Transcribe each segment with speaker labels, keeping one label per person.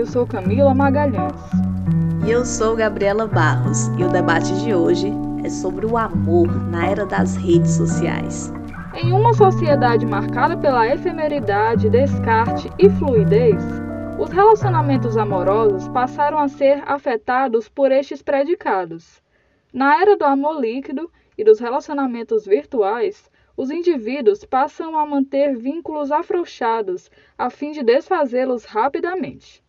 Speaker 1: Eu sou Camila Magalhães.
Speaker 2: E eu sou Gabriela Barros. E o debate de hoje é sobre o amor na era das redes sociais.
Speaker 1: Em uma sociedade marcada pela efemeridade, descarte e fluidez, os relacionamentos amorosos passaram a ser afetados por estes predicados. Na era do amor líquido e dos relacionamentos virtuais, os indivíduos passam a manter vínculos afrouxados a fim de desfazê-los rapidamente.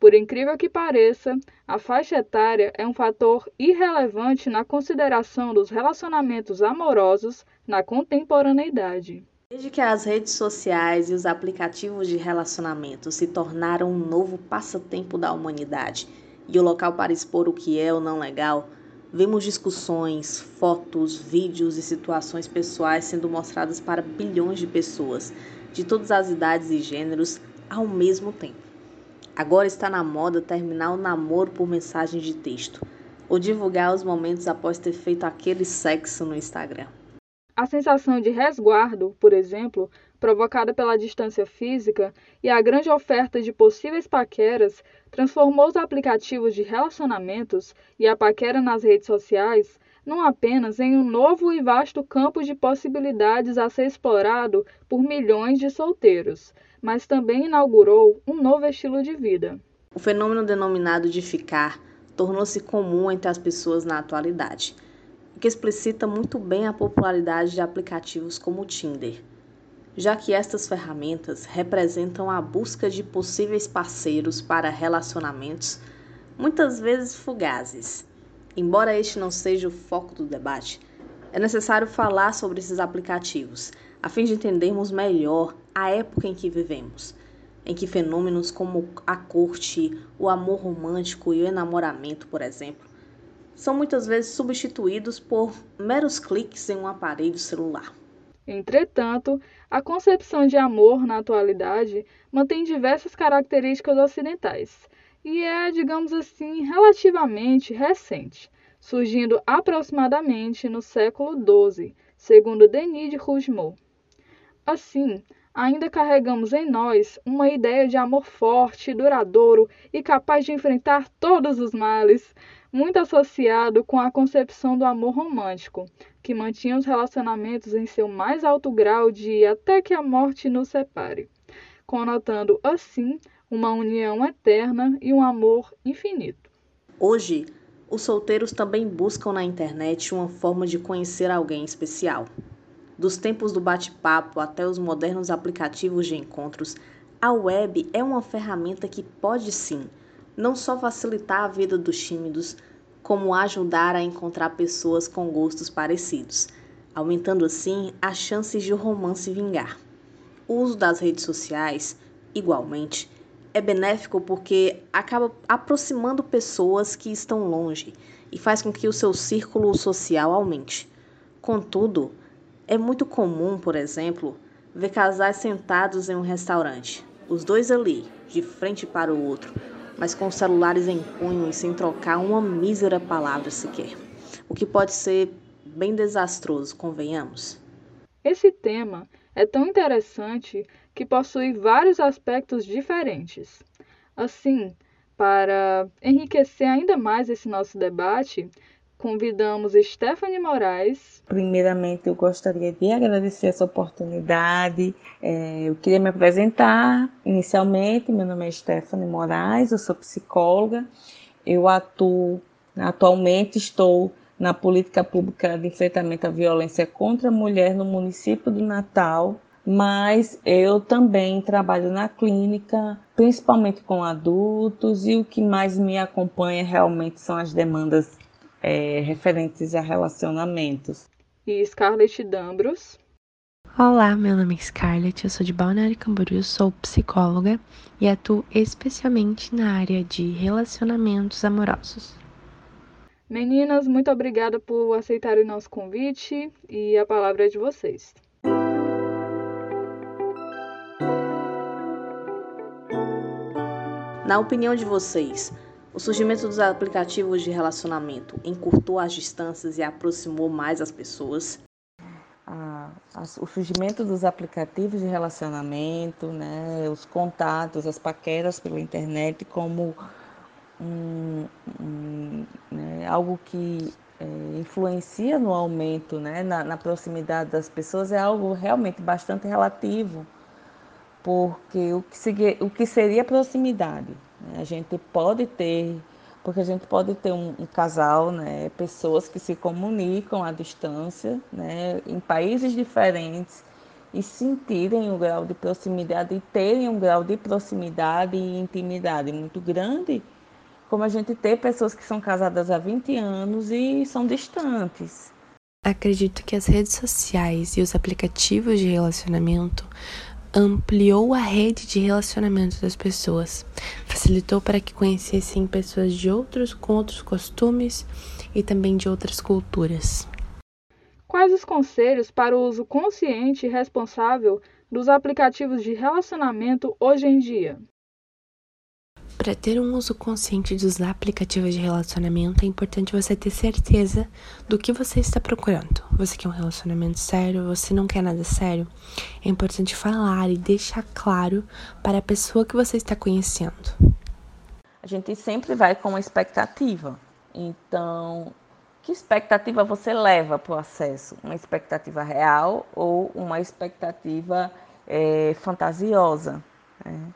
Speaker 1: Por incrível que pareça, a faixa etária é um fator irrelevante na consideração dos relacionamentos amorosos na contemporaneidade.
Speaker 2: Desde que as redes sociais e os aplicativos de relacionamento se tornaram um novo passatempo da humanidade e o local para expor o que é ou não legal, Vemos discussões, fotos, vídeos e situações pessoais sendo mostradas para bilhões de pessoas, de todas as idades e gêneros, ao mesmo tempo. Agora está na moda terminar o namoro por mensagem de texto, ou divulgar os momentos após ter feito aquele sexo no Instagram.
Speaker 1: A sensação de resguardo, por exemplo, provocada pela distância física e a grande oferta de possíveis paqueras, transformou os aplicativos de relacionamentos e a paquera nas redes sociais não apenas em um novo e vasto campo de possibilidades a ser explorado por milhões de solteiros, mas também inaugurou um novo estilo de vida.
Speaker 2: O fenômeno denominado de ficar tornou-se comum entre as pessoas na atualidade que explicita muito bem a popularidade de aplicativos como o Tinder, já que estas ferramentas representam a busca de possíveis parceiros para relacionamentos, muitas vezes fugazes. Embora este não seja o foco do debate, é necessário falar sobre esses aplicativos, a fim de entendermos melhor a época em que vivemos, em que fenômenos como a corte, o amor romântico e o enamoramento, por exemplo, são muitas vezes substituídos por meros cliques em um aparelho celular.
Speaker 1: Entretanto, a concepção de amor na atualidade mantém diversas características ocidentais e é, digamos assim, relativamente recente, surgindo aproximadamente no século XII, segundo Denis de Rougemont. Assim, ainda carregamos em nós uma ideia de amor forte, duradouro e capaz de enfrentar todos os males, muito associado com a concepção do amor romântico, que mantinha os relacionamentos em seu mais alto grau de até que a morte nos separe, conotando assim uma união eterna e um amor infinito.
Speaker 2: Hoje, os solteiros também buscam na internet uma forma de conhecer alguém especial. Dos tempos do bate-papo até os modernos aplicativos de encontros, a web é uma ferramenta que pode sim não só facilitar a vida dos tímidos, como ajudar a encontrar pessoas com gostos parecidos, aumentando assim as chances de o romance vingar. O uso das redes sociais, igualmente, é benéfico porque acaba aproximando pessoas que estão longe e faz com que o seu círculo social aumente. Contudo, é muito comum, por exemplo, ver casais sentados em um restaurante, os dois ali, de frente para o outro, mas com celulares em punho e sem trocar uma mísera palavra sequer. O que pode ser bem desastroso, convenhamos.
Speaker 1: Esse tema é tão interessante que possui vários aspectos diferentes. Assim, para enriquecer ainda mais esse nosso debate, convidamos Stephanie Moraes.
Speaker 3: Primeiramente, eu gostaria de agradecer essa oportunidade. É, eu queria me apresentar. Inicialmente, meu nome é Stephanie Moraes, eu sou psicóloga. Eu atuo, atualmente estou na política pública de enfrentamento à violência contra a mulher no município do Natal, mas eu também trabalho na clínica, principalmente com adultos, e o que mais me acompanha realmente são as demandas é, referentes a relacionamentos.
Speaker 1: E Scarlett Dambros.
Speaker 4: Olá, meu nome é Scarlett, eu sou de Balneário Camboriú, sou psicóloga e atuo especialmente na área de relacionamentos amorosos.
Speaker 1: Meninas, muito obrigada por aceitarem o nosso convite e a palavra é de vocês.
Speaker 2: Na opinião de vocês, o surgimento dos aplicativos de relacionamento encurtou as distâncias e aproximou mais as pessoas.
Speaker 3: A, o surgimento dos aplicativos de relacionamento, né, os contatos, as paqueras pela internet como um, um, né, algo que é, influencia no aumento, né, na, na, proximidade das pessoas, é algo realmente bastante relativo, porque o que, o que seria proximidade? Né? A gente pode ter, porque a gente pode ter um, um, casal, né, pessoas que se comunicam à distância, né, em países diferentes, e sentirem um grau de proximidade e terem um grau de proximidade e intimidade muito grande como a gente tem pessoas que são casadas há 20 anos e são distantes.
Speaker 4: Acredito que as redes sociais e os aplicativos de relacionamento ampliou a rede de relacionamento das pessoas, facilitou para que conhecessem pessoas de outros com outros costumes e também de outras culturas.
Speaker 1: Quais os conselhos para o uso consciente e responsável dos aplicativos de relacionamento hoje em dia?
Speaker 4: Para ter um uso consciente dos aplicativos de relacionamento, é importante você ter certeza do que você está procurando. Você quer um relacionamento sério? Você não quer nada sério? É importante falar e deixar claro para a pessoa que você está conhecendo.
Speaker 3: A gente sempre vai com uma expectativa. Então, que expectativa você leva para o acesso? Uma expectativa real ou uma expectativa é, fantasiosa? Né?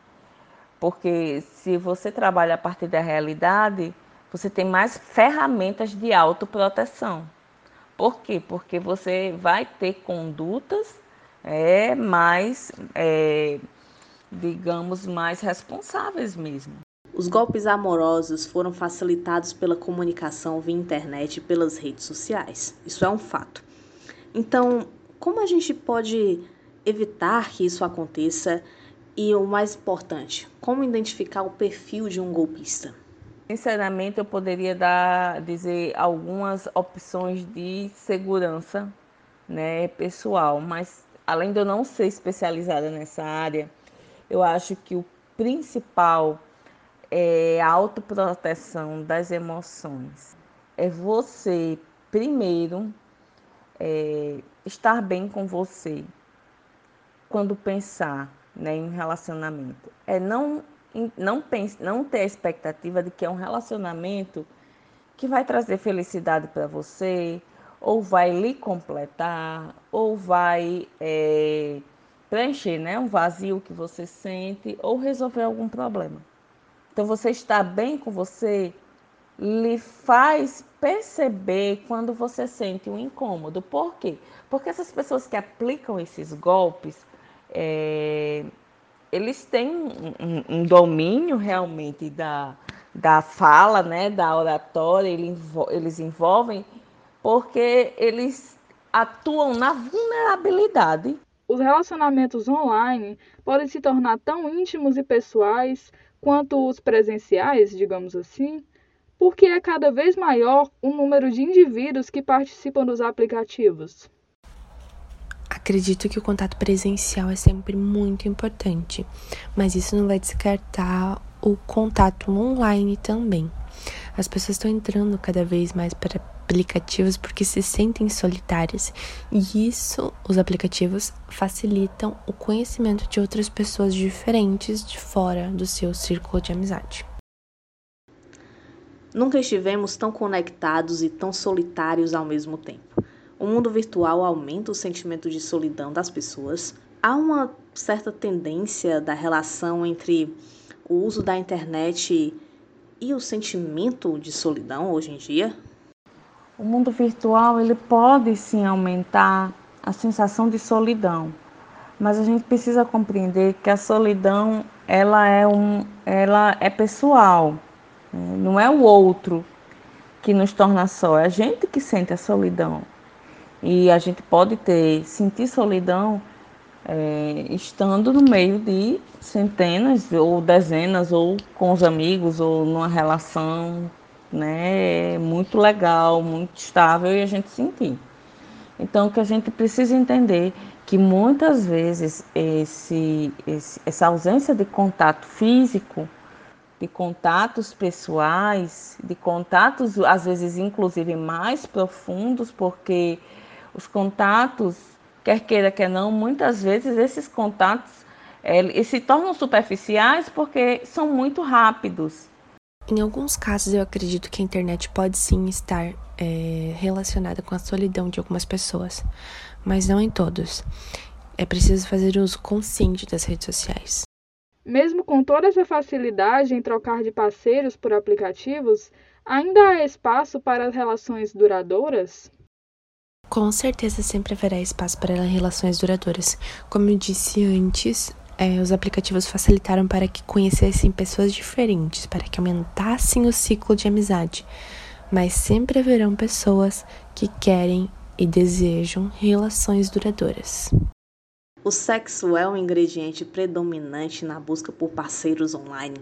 Speaker 3: Porque se você trabalha a partir da realidade, você tem mais ferramentas de autoproteção. Por quê? Porque você vai ter condutas é, mais, é, digamos, mais responsáveis mesmo.
Speaker 2: Os golpes amorosos foram facilitados pela comunicação via internet e pelas redes sociais. Isso é um fato. Então, como a gente pode evitar que isso aconteça e o mais importante, como identificar o perfil de um golpista?
Speaker 3: Sinceramente, eu poderia dar, dizer algumas opções de segurança né, pessoal, mas além de eu não ser especializada nessa área, eu acho que o principal é a autoproteção das emoções. É você, primeiro, é, estar bem com você. Quando pensar né, em relacionamento. É não, não, pense, não ter a expectativa de que é um relacionamento que vai trazer felicidade para você, ou vai lhe completar, ou vai é, preencher né, um vazio que você sente, ou resolver algum problema. Então, você estar bem com você lhe faz perceber quando você sente um incômodo. Por quê? Porque essas pessoas que aplicam esses golpes, é, eles têm um, um, um, domínio realmente da, da fala, né, da oratória, eles, eles envolvem, porque eles atuam na vulnerabilidade.
Speaker 1: Os relacionamentos online podem se tornar tão íntimos e pessoais quanto os presenciais, digamos assim, porque é cada vez maior o número de indivíduos que participam dos aplicativos.
Speaker 4: Acredito que o contato presencial é sempre muito importante, mas isso não vai descartar o contato online também. As pessoas estão entrando cada vez mais para aplicativos porque se sentem solitárias, e isso, os aplicativos facilitam o conhecimento de outras pessoas diferentes de fora do seu círculo de amizade.
Speaker 2: Nunca estivemos tão conectados e tão solitários ao mesmo tempo. O mundo virtual aumenta o sentimento de solidão das pessoas. Há uma certa tendência da relação entre o uso da internet e o sentimento de solidão hoje em dia?
Speaker 3: O mundo virtual ele pode sim aumentar a sensação de solidão, mas a gente precisa compreender que a solidão ela é um, ela é pessoal, né? não é o outro que nos torna só, é a gente que sente a solidão. E a gente pode ter, sentir solidão é, estando no meio de centenas ou dezenas, ou com os amigos, ou numa relação né, muito legal, muito estável e a gente sentir. Então, que a gente precisa entender que muitas vezes esse, esse, essa ausência de contato físico, de contatos pessoais, de contatos às vezes inclusive mais profundos, porque os contatos quer queira, quer não, muitas vezes esses contatos é, se tornam superficiais porque são muito rápidos.
Speaker 4: Em alguns casos, eu acredito que a internet pode sim estar é, relacionada com a solidão de algumas pessoas, mas não em todos. É preciso fazer uso consciente das redes sociais.
Speaker 1: Mesmo com toda essa facilidade em trocar de parceiros por aplicativos, ainda há espaço para as relações duradouras?
Speaker 4: Com certeza sempre haverá espaço para relações duradouras. Como eu disse antes, é, os aplicativos facilitaram para que conhecessem pessoas diferentes, para que aumentassem o ciclo de amizade. Mas sempre haverão pessoas que querem e desejam relações duradouras.
Speaker 2: O sexo é um ingrediente predominante na busca por parceiros online.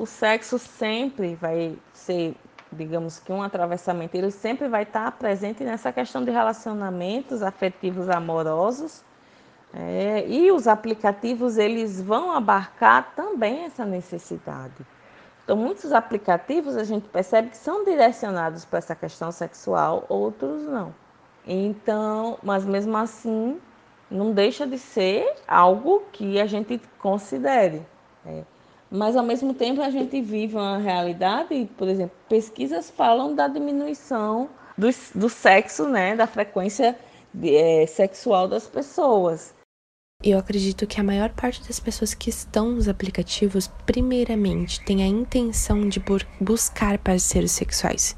Speaker 3: O sexo sempre vai ser, digamos que um atravessamento, ele sempre vai estar presente nessa questão de relacionamentos afetivos amorosos é, e os aplicativos eles vão abarcar também essa necessidade. Então, muitos aplicativos a gente percebe que são direcionados para essa questão sexual, outros não. Então, mas mesmo assim, não deixa de ser algo que a gente considere. É. Mas ao mesmo tempo a gente vive uma realidade, por exemplo, pesquisas falam da diminuição do, do sexo, né, da frequência de, é, sexual das pessoas.
Speaker 4: Eu acredito que a maior parte das pessoas que estão nos aplicativos, primeiramente, tem a intenção de buscar parceiros sexuais.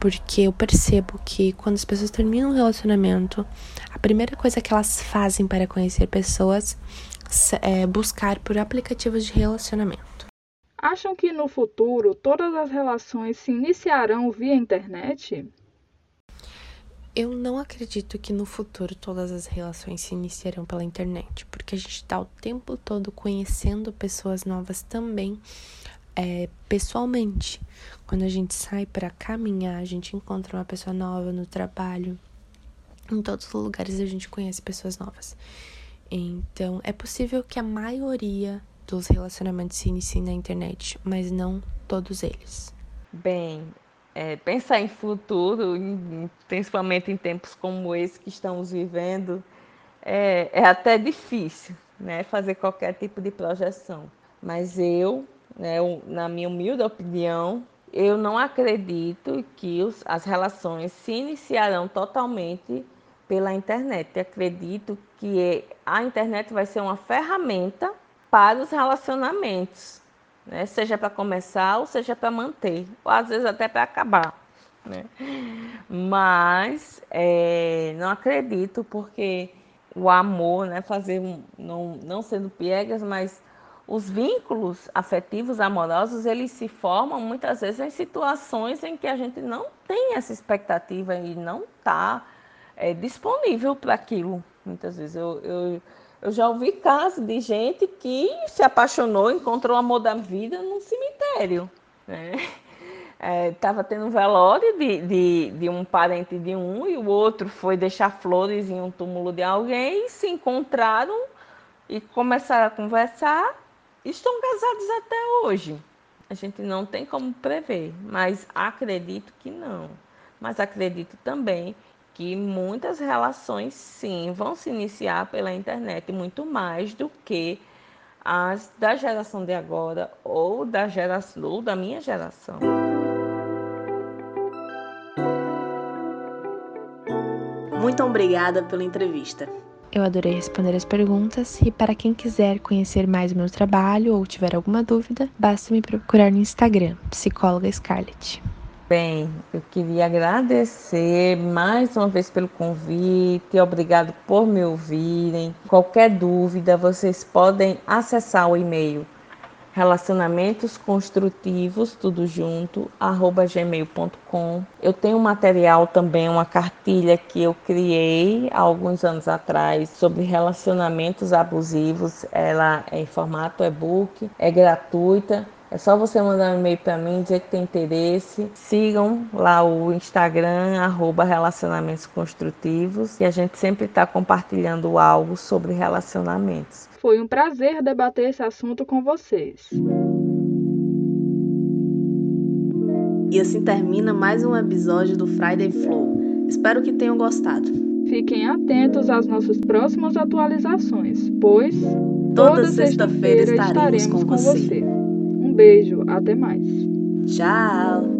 Speaker 4: Porque eu percebo que quando as pessoas terminam um relacionamento, a primeira coisa que elas fazem para conhecer pessoas é buscar por aplicativos de relacionamento.
Speaker 1: Acham que no futuro todas as relações se iniciarão via internet?
Speaker 4: Eu não acredito que no futuro todas as relações se iniciarão pela internet, porque a gente está o tempo todo conhecendo pessoas novas também é, pessoalmente. Quando a gente sai para caminhar, a gente encontra uma pessoa nova no trabalho. Em todos os lugares a gente conhece pessoas novas. Então, é possível que a maioria dos relacionamentos se iniciem na internet, mas não todos eles.
Speaker 3: Bem, é, pensar em futuro, principalmente em tempos como esse que estamos vivendo, é, é até difícil né, fazer qualquer tipo de projeção. Mas eu, né, na minha humilde opinião, eu não acredito que os, as relações se iniciarão totalmente pela internet. Acredito que a internet vai ser uma ferramenta para os relacionamentos né? seja para começar ou seja para manter, ou às vezes até para acabar. Né? Mas é, não acredito, porque o amor, né, fazer não, não sendo piegas, mas os vínculos afetivos, amorosos, eles se formam muitas vezes em situações em que a gente não tem essa expectativa e não está é, disponível para aquilo. Muitas vezes eu, eu eu já ouvi casos de gente que se apaixonou, encontrou o amor da vida num cemitério. Né? Estava é, tendo um velório de, de, de, um parente de um e o outro foi deixar flores em um túmulo de alguém, se encontraram e começaram a conversar. Estão casados até hoje. A gente não tem como prever, mas acredito que não. Mas acredito também que muitas relações sim vão se iniciar pela internet muito mais do que as da geração de agora ou da geração ou da minha geração.
Speaker 2: Muito obrigada pela entrevista.
Speaker 4: Eu adorei responder as perguntas e para quem quiser conhecer mais o meu trabalho ou tiver alguma dúvida, basta me procurar no Instagram, psicóloga Scarlett.
Speaker 3: Bem, eu queria agradecer mais uma vez pelo convite, obrigado por me ouvirem. Qualquer dúvida, vocês podem acessar o e-mail relacionamentos construtivos, tudo junto, arroba gmail.com. Eu tenho um material também, uma cartilha que eu criei há alguns anos atrás sobre relacionamentos abusivos. Ela é em formato e-book, é gratuita é só você mandar um e-mail para mim, dizer que tem interesse. Sigam lá o Instagram, arroba Relacionamentos Construtivos, e a gente sempre está compartilhando algo sobre relacionamentos.
Speaker 1: Foi um prazer debater esse assunto com vocês.
Speaker 2: E assim termina mais um episódio do Friday Flow. Espero que tenham gostado.
Speaker 1: Fiquem atentos às nossas próximas atualizações, pois
Speaker 2: Toda
Speaker 1: toda
Speaker 2: sexta-feira
Speaker 1: sexta-feira
Speaker 2: estaremos
Speaker 1: estaremos
Speaker 2: com
Speaker 1: com
Speaker 2: você.
Speaker 1: você. Beijo, até mais.
Speaker 2: Tchau!